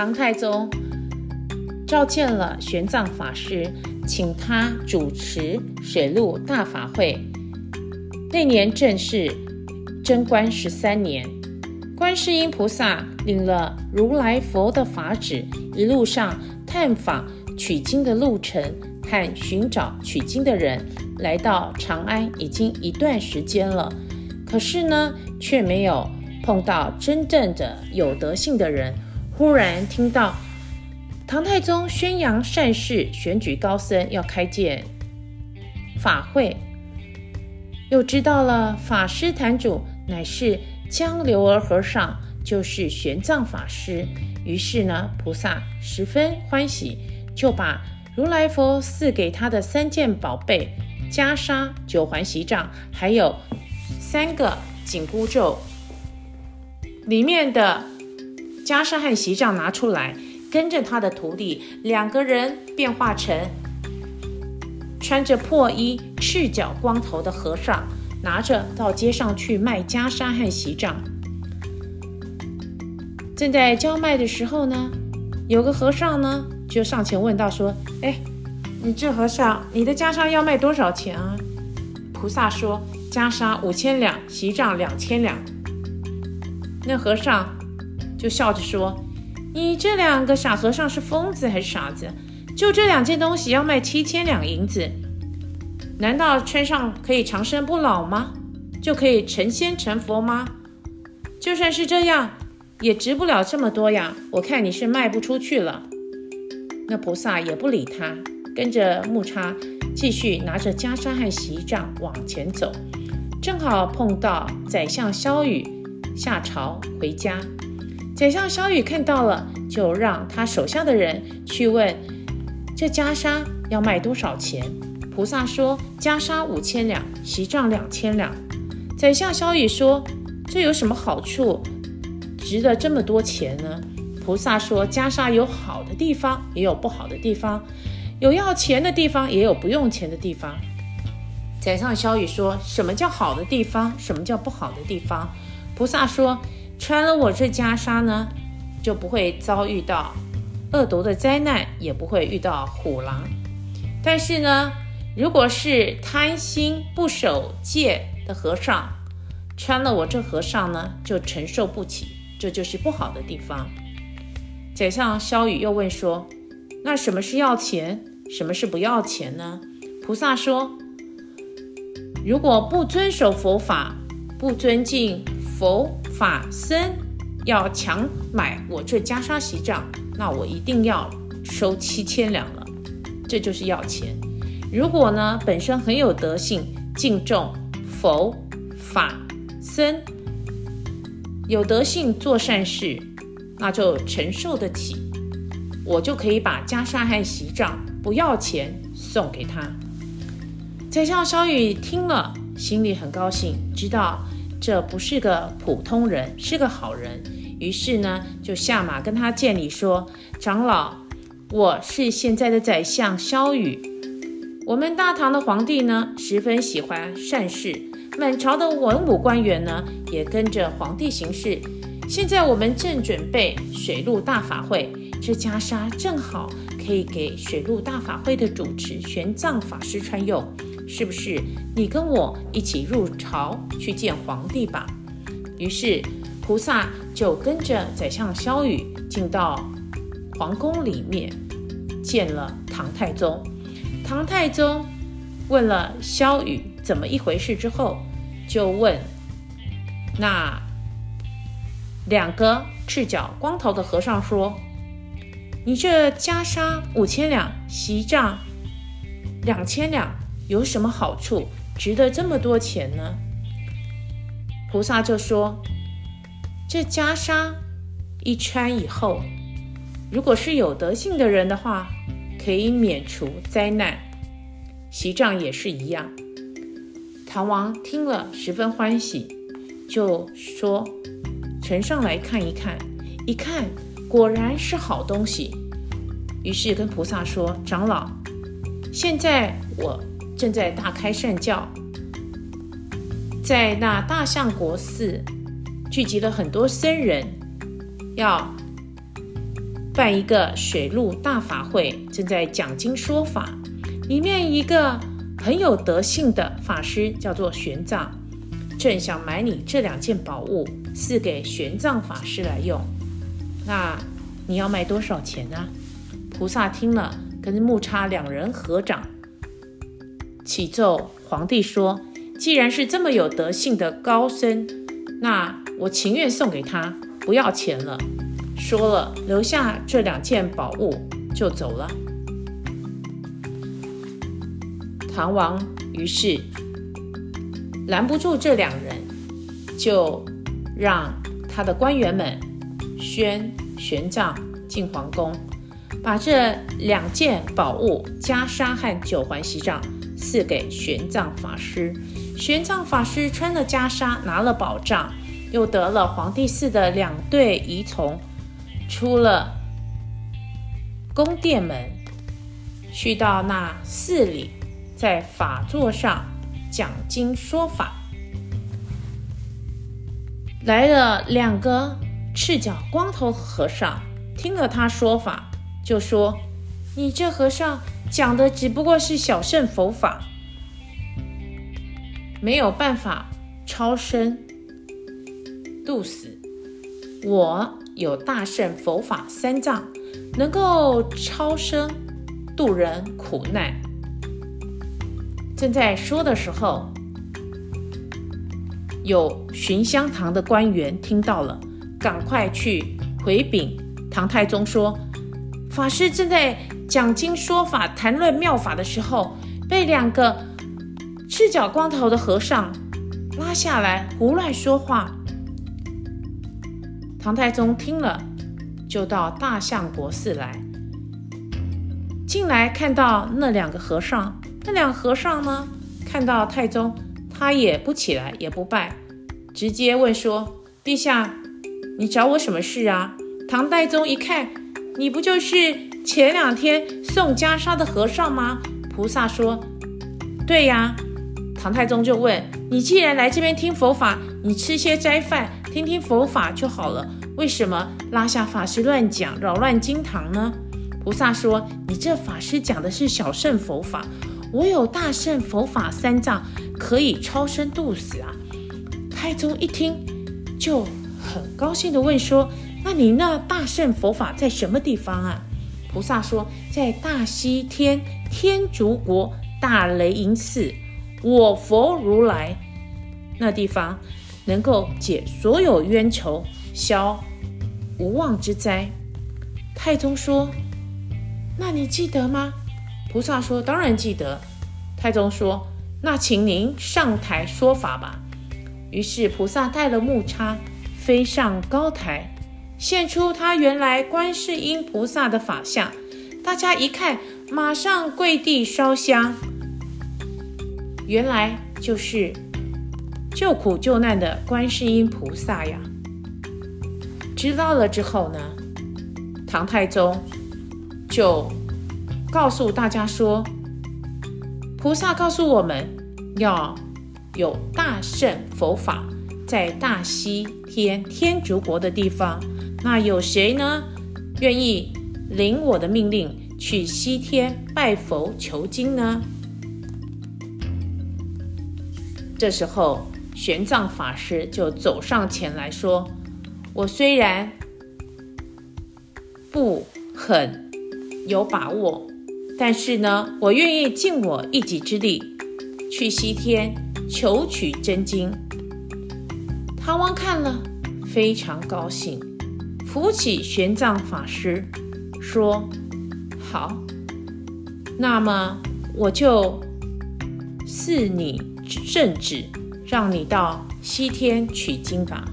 唐太宗召见了玄奘法师，请他主持水陆大法会。那年正是贞观十三年，观世音菩萨领了如来佛的法旨，一路上探访取经的路程和寻找取经的人，来到长安已经一段时间了，可是呢，却没有。碰到真正的有德性的人，忽然听到唐太宗宣扬善事，选举高僧，要开建法会，又知道了法师坛主乃是江流儿和尚，就是玄奘法师。于是呢，菩萨十分欢喜，就把如来佛赐给他的三件宝贝——袈裟、九环锡杖，还有三个紧箍咒。里面的袈裟和席杖拿出来，跟着他的徒弟两个人变化成穿着破衣、赤脚光头的和尚，拿着到街上去卖袈裟和席杖。正在叫卖的时候呢，有个和尚呢就上前问道说：“哎，你这和尚，你的袈裟要卖多少钱啊？”菩萨说：“袈裟五千两，席杖两千两。”那和尚就笑着说：“你这两个傻和尚是疯子还是傻子？就这两件东西要卖七千两银子，难道穿上可以长生不老吗？就可以成仙成佛吗？就算是这样，也值不了这么多呀！我看你是卖不出去了。”那菩萨也不理他，跟着木叉继续拿着袈裟和席杖往前走，正好碰到宰相萧雨。下朝回家，宰相萧宇看到了，就让他手下的人去问这袈裟要卖多少钱。菩萨说：“袈裟五千两，席杖两千两。”宰相萧宇说：“这有什么好处，值得这么多钱呢？”菩萨说：“袈裟有好的地方，也有不好的地方，有要钱的地方，也有不用钱的地方。”宰相萧宇说：“什么叫好的地方？什么叫不好的地方？”菩萨说：“穿了我这袈裟呢，就不会遭遇到恶毒的灾难，也不会遇到虎狼。但是呢，如果是贪心不守戒的和尚，穿了我这和尚呢，就承受不起，这就是不好的地方。”宰相萧雨又问说：“那什么是要钱？什么是不要钱呢？”菩萨说：“如果不遵守佛法，不尊敬。”佛法僧要强买我这袈裟席杖，那我一定要收七千两了，这就是要钱。如果呢，本身很有德性，敬重佛法僧，有德性做善事，那就承受得起，我就可以把袈裟和席杖不要钱送给他。宰相萧宇听了，心里很高兴，知道。这不是个普通人，是个好人。于是呢，就下马跟他见礼，说：“长老，我是现在的宰相萧宇。我们大唐的皇帝呢，十分喜欢善事，满朝的文武官员呢，也跟着皇帝行事。现在我们正准备水陆大法会，这袈裟正好可以给水陆大法会的主持玄奘法师穿用。”是不是你跟我一起入朝去见皇帝吧？于是菩萨就跟着宰相萧宇进到皇宫里面，见了唐太宗。唐太宗问了萧宇怎么一回事之后，就问那两个赤脚光头的和尚说：“你这袈裟五千两，锡杖两千两。”有什么好处，值得这么多钱呢？菩萨就说：“这袈裟一穿以后，如果是有德性的人的话，可以免除灾难；席杖也是一样。”唐王听了十分欢喜，就说：“呈上来看一看。”一看，果然是好东西。于是跟菩萨说：“长老，现在我。”正在大开善教，在那大相国寺聚集了很多僧人，要办一个水陆大法会，正在讲经说法。里面一个很有德性的法师叫做玄奘，正想买你这两件宝物，赐给玄奘法师来用。那你要卖多少钱呢？菩萨听了，跟木叉两人合掌，启奏皇帝说：“既然是这么有德性的高僧，那我情愿送给他，不要钱了。”说了，留下这两件宝物就走了。唐王于是拦不住这两人，就让他的官员们宣玄奘进皇宫，把这两件宝物袈裟和九环锡杖赐给玄奘法师。玄奘法师穿了袈裟，拿了宝杖，又得了皇帝赐的两对仪从。出了宫殿门，去到那寺里，在法座上讲经说法。来了两个赤脚光头和尚，听了他说法，就说：“你这和尚讲的只不过是小乘佛法，没有办法超生度死。我。”有大乘佛法三藏，能够超生度人苦难。正在说的时候，有寻香堂的官员听到了，赶快去回禀唐太宗说：法师正在讲经说法、谈论妙法的时候，被两个赤脚光头的和尚拉下来胡乱说话。唐太宗听了，就到大相国寺来。进来看到那两个和尚，那两个和尚呢，看到太宗，他也不起来，也不拜，直接问说：“陛下，你找我什么事啊？”唐太宗一看，你不就是前两天送袈裟的和尚吗？菩萨说：“对呀。”唐太宗就问：“你既然来这边听佛法，你吃些斋饭。”听听佛法就好了，为什么拉下法师乱讲，扰乱经堂呢？菩萨说：“你这法师讲的是小乘佛法，我有大乘佛法三藏，可以超生度死啊！”太宗一听就很高兴地问说：“那你那大乘佛法在什么地方啊？”菩萨说：“在大西天天竺国大雷音寺，我佛如来那地方。”能够解所有冤仇，消无妄之灾。太宗说：“那你记得吗？”菩萨说：“当然记得。”太宗说：“那请您上台说法吧。”于是菩萨带了木叉飞上高台，现出他原来观世音菩萨的法相。大家一看，马上跪地烧香。原来就是。救苦救难的观世音菩萨呀！知道了之后呢，唐太宗就告诉大家说：“菩萨告诉我们要有大圣佛法，在大西天天竺国的地方。那有谁呢？愿意领我的命令去西天拜佛求经呢？”这时候。玄奘法师就走上前来说：“我虽然不很有把握，但是呢，我愿意尽我一己之力去西天求取真经。”唐王看了非常高兴，扶起玄奘法师说：“好，那么我就赐你圣旨。”让你到西天取经吧。